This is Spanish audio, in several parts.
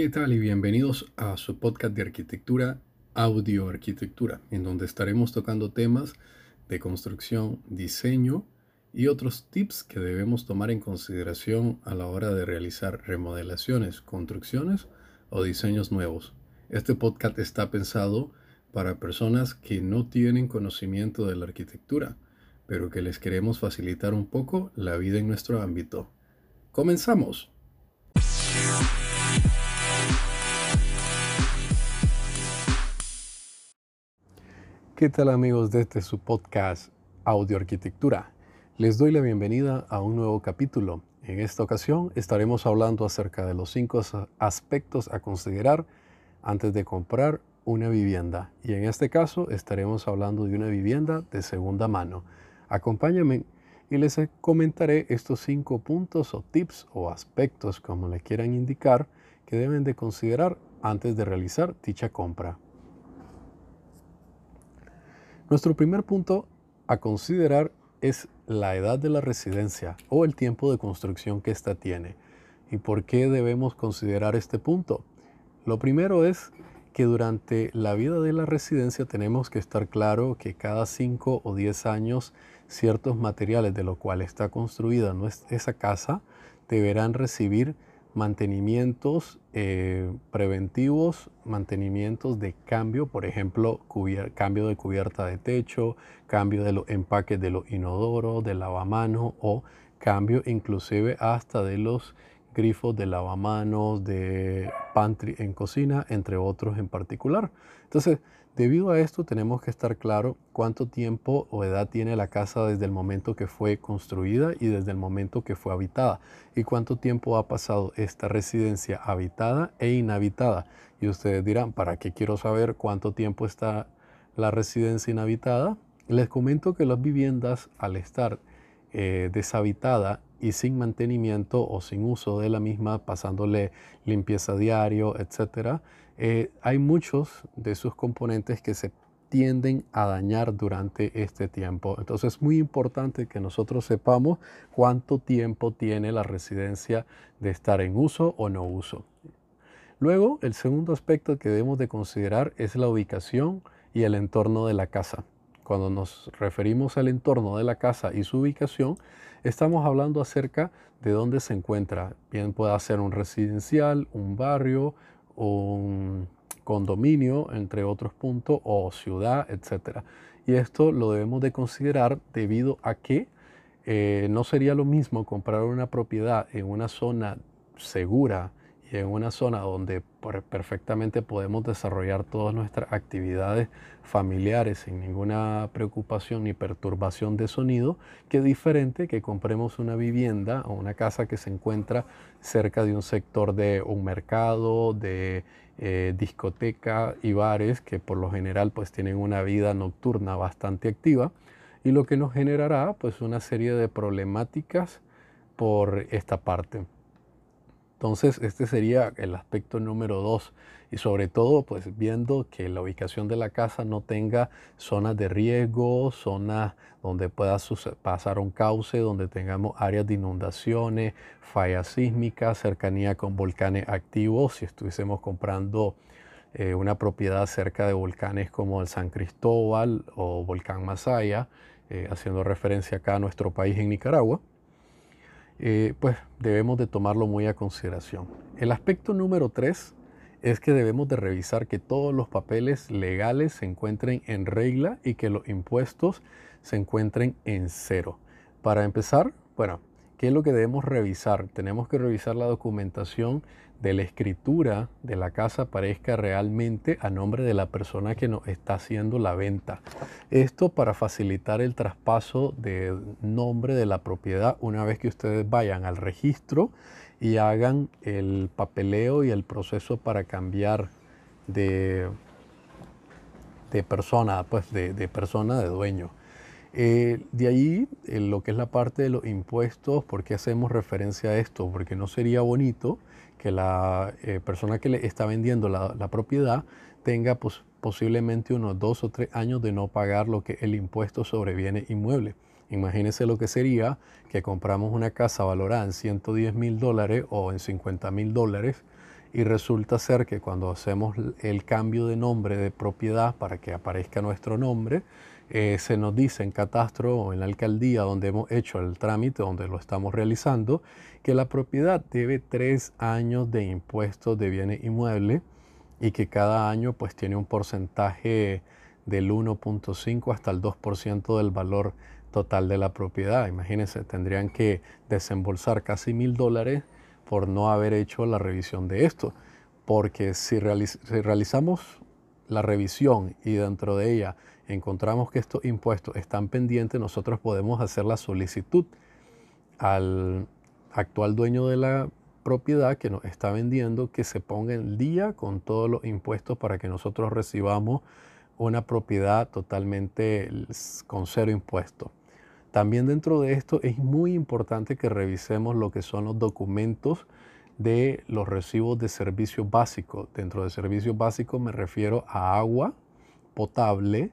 ¿Qué tal y bienvenidos a su podcast de arquitectura, Audio Arquitectura, en donde estaremos tocando temas de construcción, diseño y otros tips que debemos tomar en consideración a la hora de realizar remodelaciones, construcciones o diseños nuevos. Este podcast está pensado para personas que no tienen conocimiento de la arquitectura, pero que les queremos facilitar un poco la vida en nuestro ámbito. ¡Comenzamos! ¿Qué tal amigos de este su podcast Audio Arquitectura? Les doy la bienvenida a un nuevo capítulo. En esta ocasión estaremos hablando acerca de los cinco aspectos a considerar antes de comprar una vivienda. Y en este caso estaremos hablando de una vivienda de segunda mano. Acompáñenme y les comentaré estos cinco puntos o tips o aspectos, como le quieran indicar, que deben de considerar antes de realizar dicha compra. Nuestro primer punto a considerar es la edad de la residencia o el tiempo de construcción que ésta tiene. ¿Y por qué debemos considerar este punto? Lo primero es que durante la vida de la residencia tenemos que estar claro que cada 5 o 10 años ciertos materiales de los cuales está construida esa casa deberán recibir mantenimientos eh, preventivos, mantenimientos de cambio, por ejemplo, cambio de cubierta de techo, cambio de los empaques de los inodoros, de lavamanos o cambio inclusive hasta de los grifos de lavamanos, de pantry en cocina, entre otros en particular. Entonces, Debido a esto tenemos que estar claro cuánto tiempo o edad tiene la casa desde el momento que fue construida y desde el momento que fue habitada y cuánto tiempo ha pasado esta residencia habitada e inhabitada. Y ustedes dirán, ¿para qué quiero saber cuánto tiempo está la residencia inhabitada? Les comento que las viviendas al estar eh, deshabitada y sin mantenimiento o sin uso de la misma, pasándole limpieza diario, etcétera, eh, hay muchos de sus componentes que se tienden a dañar durante este tiempo. Entonces es muy importante que nosotros sepamos cuánto tiempo tiene la residencia de estar en uso o no uso. Luego, el segundo aspecto que debemos de considerar es la ubicación y el entorno de la casa. Cuando nos referimos al entorno de la casa y su ubicación, estamos hablando acerca de dónde se encuentra. Bien puede ser un residencial, un barrio, un condominio, entre otros puntos, o ciudad, etc. Y esto lo debemos de considerar debido a que eh, no sería lo mismo comprar una propiedad en una zona segura y en una zona donde perfectamente podemos desarrollar todas nuestras actividades familiares sin ninguna preocupación ni perturbación de sonido, que diferente que compremos una vivienda o una casa que se encuentra cerca de un sector de un mercado, de eh, discoteca y bares que por lo general pues tienen una vida nocturna bastante activa y lo que nos generará pues una serie de problemáticas por esta parte. Entonces, este sería el aspecto número dos. Y sobre todo, pues viendo que la ubicación de la casa no tenga zonas de riesgo, zonas donde pueda pasar un cauce, donde tengamos áreas de inundaciones, fallas sísmicas, cercanía con volcanes activos. Si estuviésemos comprando eh, una propiedad cerca de volcanes como el San Cristóbal o Volcán Masaya, eh, haciendo referencia acá a nuestro país en Nicaragua. Eh, pues debemos de tomarlo muy a consideración. El aspecto número tres es que debemos de revisar que todos los papeles legales se encuentren en regla y que los impuestos se encuentren en cero. Para empezar, bueno, ¿qué es lo que debemos revisar? Tenemos que revisar la documentación de la escritura de la casa parezca realmente a nombre de la persona que nos está haciendo la venta. Esto para facilitar el traspaso de nombre de la propiedad una vez que ustedes vayan al registro y hagan el papeleo y el proceso para cambiar de, de persona, pues de, de persona, de dueño. Eh, de ahí, lo que es la parte de los impuestos, ¿por qué hacemos referencia a esto? Porque no sería bonito que la eh, persona que le está vendiendo la, propiedad tenga pues, posiblemente unos dos o tres años de no pagar lo que el impuesto sobre bienes inmuebles. Imagínense lo que sería que compramos una casa valorada en 110 mil dólares o en 50 mil dólares y resulta ser que cuando hacemos el cambio de nombre de propiedad para que aparezca nuestro nombre, eh, se nos dice en catastro o en la alcaldía donde hemos hecho el trámite, donde lo estamos realizando, que la propiedad debe tres años de impuestos de bienes inmuebles y que cada año pues tiene un porcentaje del 1.5 hasta el 2% del valor total de la propiedad. Imagínense, tendrían que desembolsar casi mil dólares por no haber hecho la revisión de esto. Porque si, realizamos la revisión y dentro de ella encontramos que estos impuestos están pendientes, nosotros podemos hacer la solicitud al actual dueño de la propiedad que nos está vendiendo que se ponga en día con todos los impuestos para que nosotros recibamos una propiedad totalmente con cero impuestos. También dentro de esto es muy importante que revisemos lo que son los documentos de los recibos de servicios básicos. Dentro de servicios básicos me refiero a agua potable,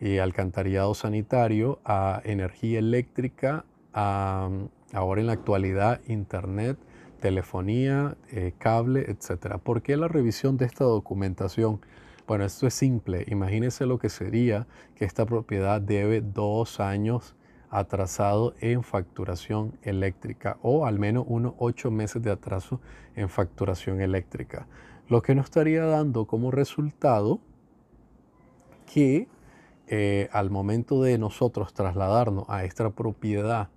y alcantarillado sanitario, a energía eléctrica, a, ahora en la actualidad internet, telefonía, eh, cable, etc. ¿Por qué la revisión de esta documentación? Bueno, esto es simple. Imagínense lo que sería que esta propiedad debe dos años atrasado en facturación eléctrica o al menos unos ocho meses de atraso en facturación eléctrica. Lo que nos estaría dando como resultado que eh, al momento de nosotros trasladarnos a esta propiedad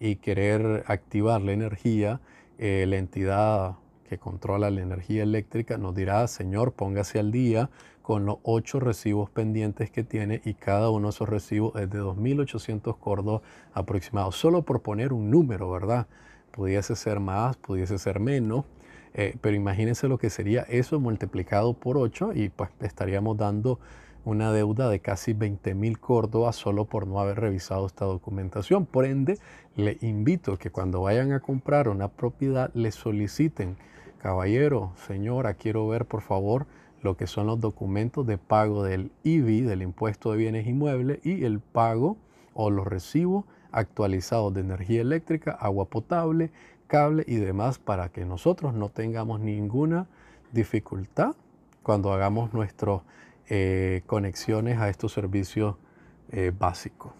y querer activar la energía, eh, la entidad que controla la energía eléctrica nos dirá, señor, póngase al día con los ocho recibos pendientes que tiene y cada uno de esos recibos es de 2.800 cordos aproximados. Solo por poner un número, ¿verdad? Pudiese ser más, pudiese ser menos, eh, pero imagínense lo que sería eso multiplicado por 8 y pues estaríamos dando una deuda de casi 20 mil córdobas solo por no haber revisado esta documentación. Por ende, le invito que cuando vayan a comprar una propiedad le soliciten, caballero, señora, quiero ver por favor lo que son los documentos de pago del IBI, del impuesto de bienes inmuebles, y el pago o los recibos actualizados de energía eléctrica, agua potable, cable y demás para que nosotros no tengamos ninguna dificultad cuando hagamos nuestras eh, conexiones a estos servicios eh, básicos.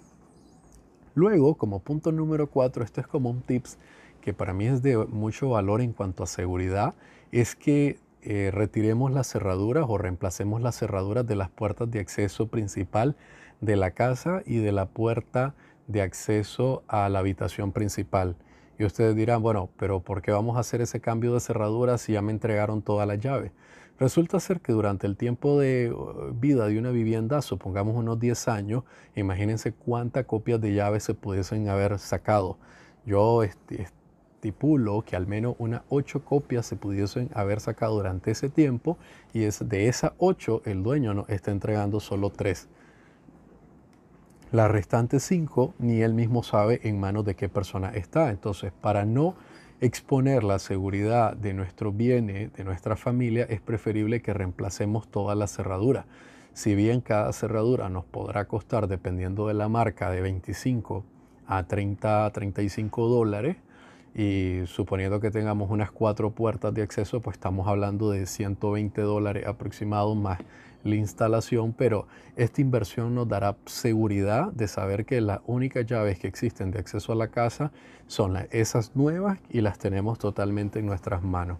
Luego, como punto número cuatro, esto es como un tips que para mí es de mucho valor en cuanto a seguridad, es que eh, retiremos las cerraduras o reemplacemos las cerraduras de las puertas de acceso principal de la casa y de la puerta de acceso a la habitación principal. Y ustedes dirán, bueno, pero ¿por qué vamos a hacer ese cambio de cerradura si ya me entregaron toda la llave? Resulta ser que durante el tiempo de uh, vida de una vivienda, supongamos unos 10 años, imagínense cuántas copias de llaves se pudiesen haber sacado. Yo estipulo que al menos unas ocho copias se pudiesen haber sacado durante ese tiempo y es de esas ocho el dueño nos está entregando solo tres. Las restantes cinco ni él mismo sabe en manos de qué persona está. Entonces, para no exponer la seguridad de nuestros bienes, de nuestra familia, es preferible que reemplacemos toda la cerradura. Si bien cada cerradura nos podrá costar, dependiendo de la marca, de 25 a 30 a 35 dólares, y suponiendo que tengamos unas cuatro puertas de acceso, pues estamos hablando de 120 dólares aproximados más la instalación, pero esta inversión nos dará seguridad de saber que las únicas llaves que existen de acceso a la casa son esas nuevas y las tenemos totalmente en nuestras manos.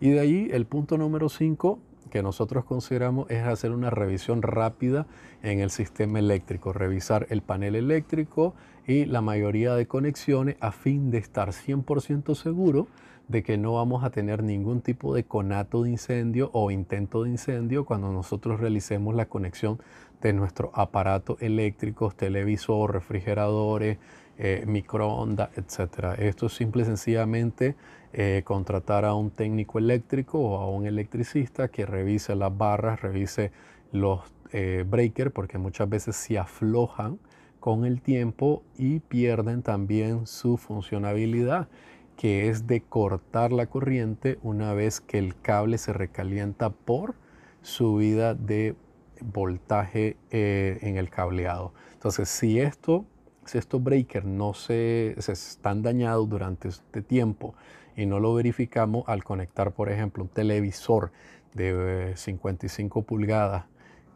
Y de ahí el punto número 5 que nosotros consideramos es hacer una revisión rápida en el sistema eléctrico, revisar el panel eléctrico y la mayoría de conexiones a fin de estar 100% seguro de que no vamos a tener ningún tipo de conato de incendio o intento de incendio cuando nosotros realicemos la conexión de nuestros aparatos eléctricos, televisor, refrigeradores, eh, microondas, etc. Esto es simple y sencillamente eh, contratar a un técnico eléctrico o a un electricista que revise las barras, revise los eh, breakers, porque muchas veces se aflojan con el tiempo y pierden también su funcionabilidad, que es de cortar la corriente una vez que el cable se recalienta por subida de voltaje eh, en el cableado. Entonces, si esto si estos breakers no se, se están dañados durante este tiempo y no lo verificamos al conectar, por ejemplo, un televisor de 55 pulgadas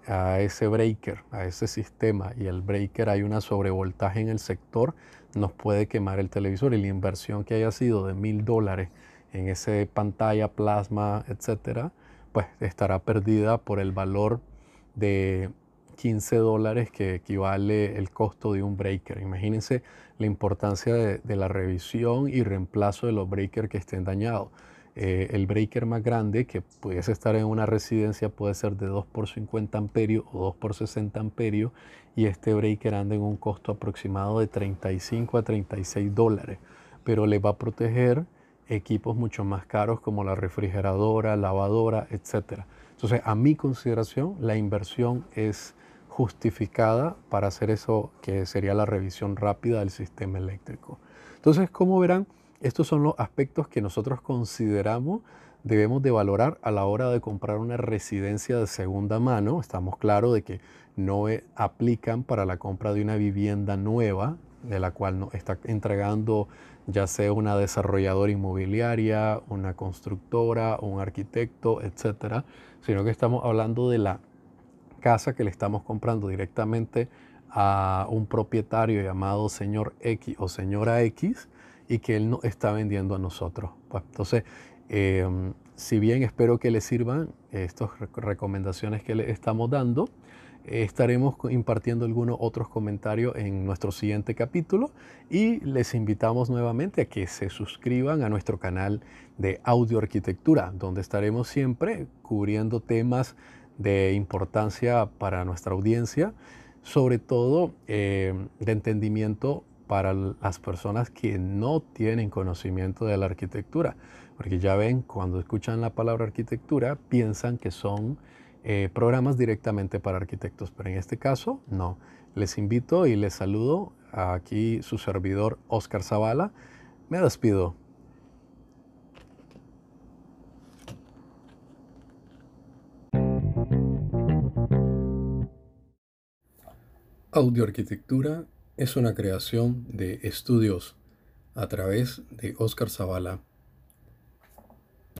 a ese breaker, a ese sistema y el breaker hay una sobrevoltaje en el sector, nos puede quemar el televisor y la inversión que haya sido de mil dólares en ese pantalla, plasma, etcétera, pues estará perdida por el valor de 15 dólares que equivale el costo de un breaker. Imagínense la importancia de, de la revisión y reemplazo de los breakers que estén dañados. Eh, el breaker más grande que pudiese estar en una residencia puede ser de 2 por 50 amperios o 2 por 60 amperios y este breaker anda en un costo aproximado de 35 a 36 dólares, pero le va a proteger equipos mucho más caros como la refrigeradora, lavadora, etc. Entonces, a mi consideración, la inversión es justificada para hacer eso que sería la revisión rápida del sistema eléctrico. Entonces, como verán, estos son los aspectos que nosotros consideramos debemos de valorar a la hora de comprar una residencia de segunda mano. Estamos claros de que no e, aplican para la compra de una vivienda nueva, de la cual nos está entregando ya sea una desarrolladora inmobiliaria, una constructora, un arquitecto, etcétera, sino que estamos hablando de la casa que le estamos comprando directamente a un propietario llamado señor X o señora X y que Él nos está vendiendo a nosotros. Pues, entonces, em, si bien espero que les sirvan estas recomendaciones que les estamos dando, estaremos impartiendo algunos otros comentarios en nuestro siguiente capítulo y les invitamos nuevamente a que se suscriban a nuestro canal de audio arquitectura, donde estaremos siempre cubriendo temas de importancia para nuestra audiencia, sobre todo em, de entendimiento para las personas que no tienen conocimiento de la arquitectura. Porque ya ven, cuando escuchan la palabra arquitectura, piensan que son eh, programas directamente para arquitectos, pero en este caso no. Les invito y les saludo aquí su servidor Oscar Zavala. Me despido. Audioarquitectura es una creación de estudios a través de Oscar Zavala